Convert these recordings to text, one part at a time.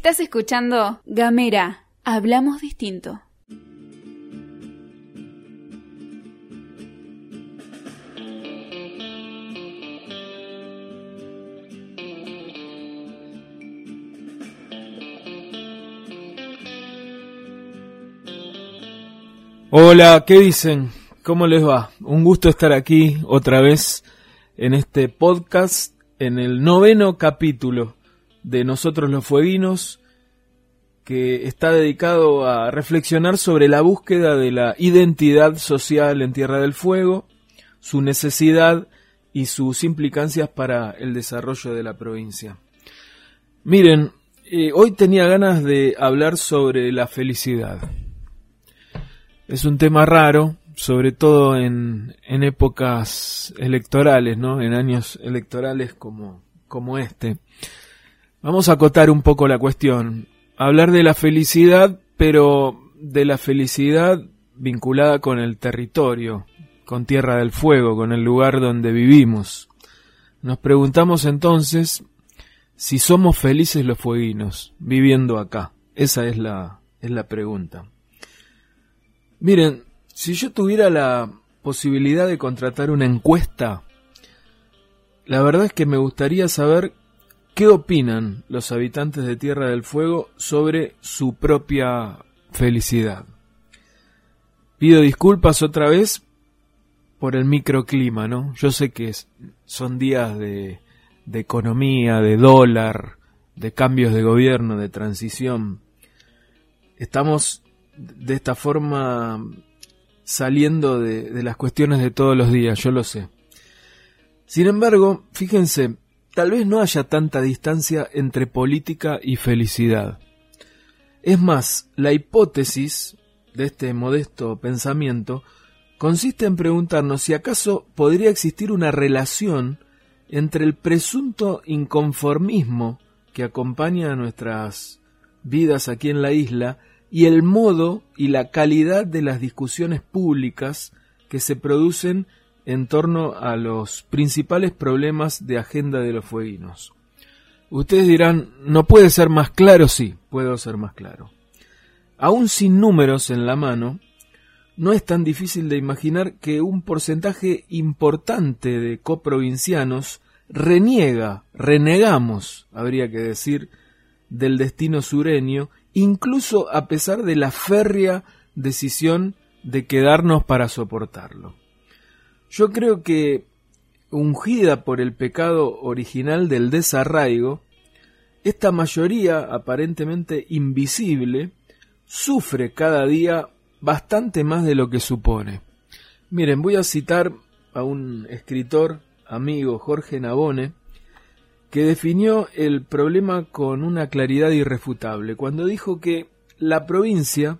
Estás escuchando Gamera, hablamos distinto. Hola, ¿qué dicen? ¿Cómo les va? Un gusto estar aquí otra vez en este podcast, en el noveno capítulo de Nosotros los Fueguinos, que está dedicado a reflexionar sobre la búsqueda de la identidad social en Tierra del Fuego, su necesidad y sus implicancias para el desarrollo de la provincia. Miren, eh, hoy tenía ganas de hablar sobre la felicidad. Es un tema raro, sobre todo en, en épocas electorales, ¿no? En años electorales como, como este. Vamos a acotar un poco la cuestión. Hablar de la felicidad, pero de la felicidad vinculada con el territorio, con Tierra del Fuego, con el lugar donde vivimos. Nos preguntamos entonces si somos felices los fueguinos viviendo acá. Esa es la, es la pregunta. Miren, si yo tuviera la posibilidad de contratar una encuesta, la verdad es que me gustaría saber qué opinan los habitantes de Tierra del Fuego sobre su propia felicidad. Pido disculpas otra vez por el microclima, ¿no? Yo sé que son días de, de economía, de dólar, de cambios de gobierno, de transición. Estamos de esta forma saliendo de, las cuestiones de todos los días, yo lo sé. Sin embargo, fíjense, tal vez no haya tanta distancia entre política y felicidad. Es más, la hipótesis de este modesto pensamiento consiste en preguntarnos si acaso podría existir una relación entre el presunto inconformismo que acompaña a nuestras vidas aquí en la isla y el modo y la calidad de las discusiones públicas que se producen en torno a los principales problemas de agenda de los fueguinos. Ustedes dirán, ¿no puede ser más claro? Sí, puedo ser más claro. Aún sin números en la mano, no es tan difícil de imaginar que un porcentaje importante de coprovincianos reniega, renegamos, habría que decir, del destino sureño incluso a pesar de la férrea decisión de quedarnos para soportarlo. Yo creo que, ungida por el pecado original del desarraigo, esta mayoría aparentemente invisible sufre cada día bastante más de lo que supone. Miren, voy a citar a un escritor, amigo, Jorge Nabone, que definió el problema con una claridad irrefutable, cuando dijo que la provincia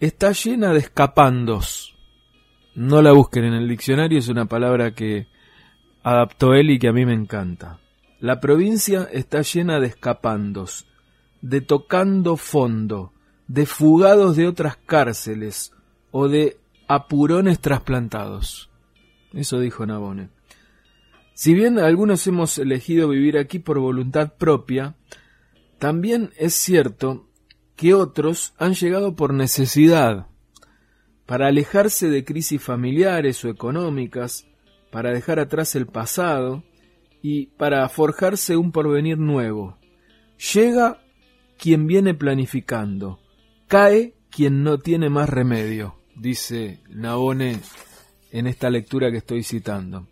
está llena de escapandos. No la busquen en el diccionario, es una palabra que adaptó él y que a mí me encanta. La provincia está llena de escapandos, de tocando fondo, de fugados de otras cárceles o de apurones trasplantados. Eso dijo Nabone. Si bien algunos hemos elegido vivir aquí por voluntad propia, también es cierto que otros han llegado por necesidad, para alejarse de crisis familiares o económicas, para dejar atrás el pasado y para forjarse un porvenir nuevo. Llega quien viene planificando, cae quien no tiene más remedio, dice Nabone en esta lectura que estoy citando.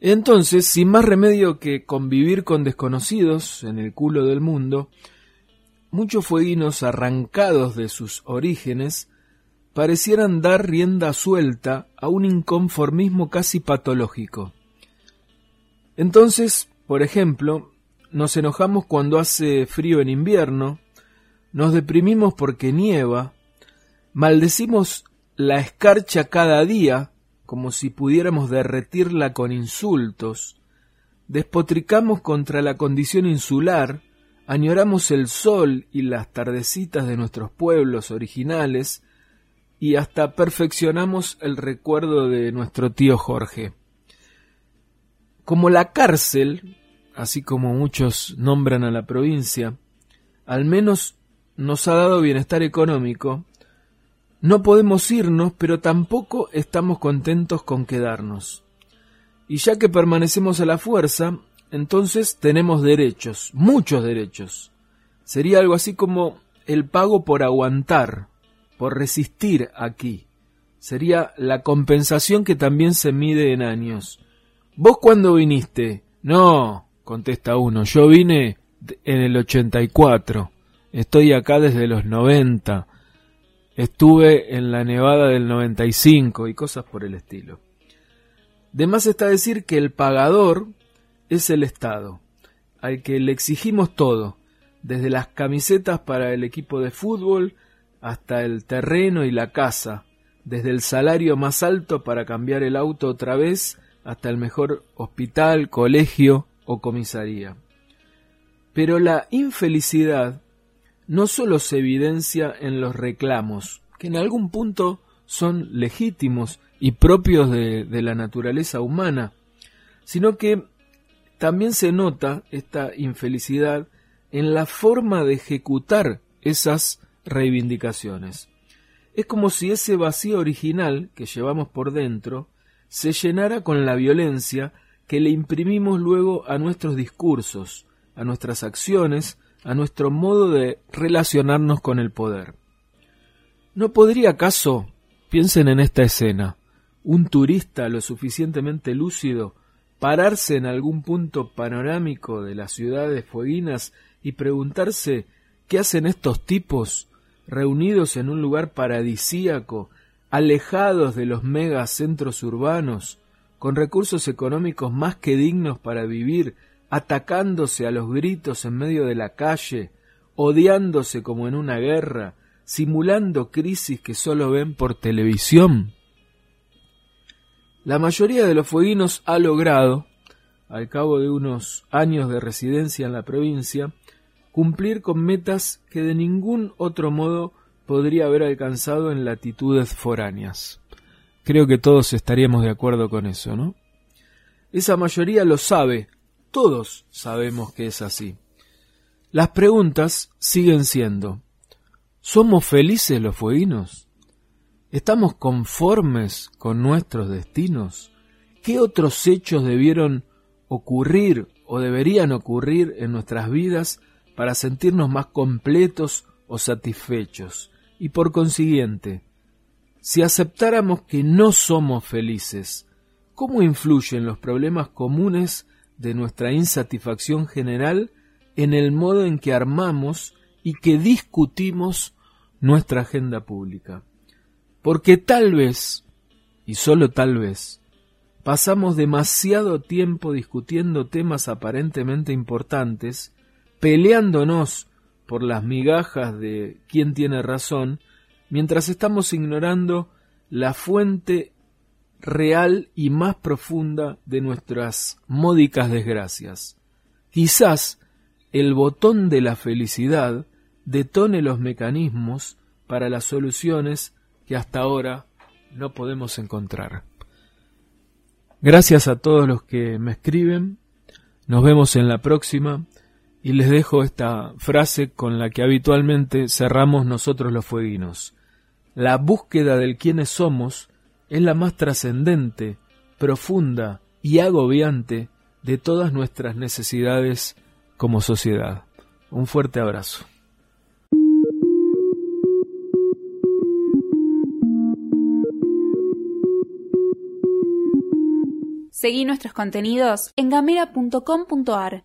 Entonces, sin más remedio que convivir con desconocidos en el culo del mundo, muchos fueguinos arrancados de sus orígenes parecieran dar rienda suelta a un inconformismo casi patológico. Entonces, por ejemplo, nos enojamos cuando hace frío en invierno, nos deprimimos porque nieva, maldecimos la escarcha cada día como si pudiéramos derretirla con insultos, despotricamos contra la condición insular, añoramos el sol y las tardecitas de nuestros pueblos originales, y hasta perfeccionamos el recuerdo de nuestro tío Jorge. Como la cárcel, así como muchos nombran a la provincia, al menos nos ha dado bienestar económico, no podemos irnos, pero tampoco estamos contentos con quedarnos. Y ya que permanecemos a la fuerza, entonces tenemos derechos, muchos derechos. Sería algo así como el pago por aguantar, por resistir aquí. Sería la compensación que también se mide en años. ¿Vos cuándo viniste? No, contesta uno, yo vine en el 84. Estoy acá desde los 90. Estuve en la nevada del 95 y cosas por el estilo. De más está decir que el pagador es el Estado, al que le exigimos todo, desde las camisetas para el equipo de fútbol hasta el terreno y la casa, desde el salario más alto para cambiar el auto otra vez hasta el mejor hospital, colegio o comisaría. Pero la infelicidad no solo se evidencia en los reclamos, que en algún punto son legítimos y propios de, de la naturaleza humana, sino que también se nota esta infelicidad en la forma de ejecutar esas reivindicaciones. Es como si ese vacío original que llevamos por dentro se llenara con la violencia que le imprimimos luego a nuestros discursos, a nuestras acciones, a nuestro modo de relacionarnos con el poder. ¿No podría acaso, piensen en esta escena, un turista lo suficientemente lúcido pararse en algún punto panorámico de las ciudades fueguinas y preguntarse qué hacen estos tipos reunidos en un lugar paradisíaco, alejados de los megacentros urbanos, con recursos económicos más que dignos para vivir, atacándose a los gritos en medio de la calle, odiándose como en una guerra, simulando crisis que solo ven por televisión. La mayoría de los fueguinos ha logrado, al cabo de unos años de residencia en la provincia, cumplir con metas que de ningún otro modo podría haber alcanzado en latitudes foráneas. Creo que todos estaríamos de acuerdo con eso, ¿no? Esa mayoría lo sabe, todos sabemos que es así. Las preguntas siguen siendo, ¿somos felices los fueguinos? ¿Estamos conformes con nuestros destinos? ¿Qué otros hechos debieron ocurrir o deberían ocurrir en nuestras vidas para sentirnos más completos o satisfechos? Y por consiguiente, si aceptáramos que no somos felices, ¿cómo influyen los problemas comunes de nuestra insatisfacción general en el modo en que armamos y que discutimos nuestra agenda pública? Porque tal vez, y solo tal vez, pasamos demasiado tiempo discutiendo temas aparentemente importantes, peleándonos por las migajas de quién tiene razón, mientras estamos ignorando la fuente real y más profunda de nuestras módicas desgracias. Quizás el botón de la felicidad detone los mecanismos para las soluciones que hasta ahora no podemos encontrar. Gracias a todos los que me escriben. Nos vemos en la próxima y les dejo esta frase con la que habitualmente cerramos nosotros los fueguinos. La búsqueda del quiénes somos es la más trascendente, profunda y agobiante de todas nuestras necesidades como sociedad. Un fuerte abrazo. Seguí nuestros contenidos en gamera.com.ar.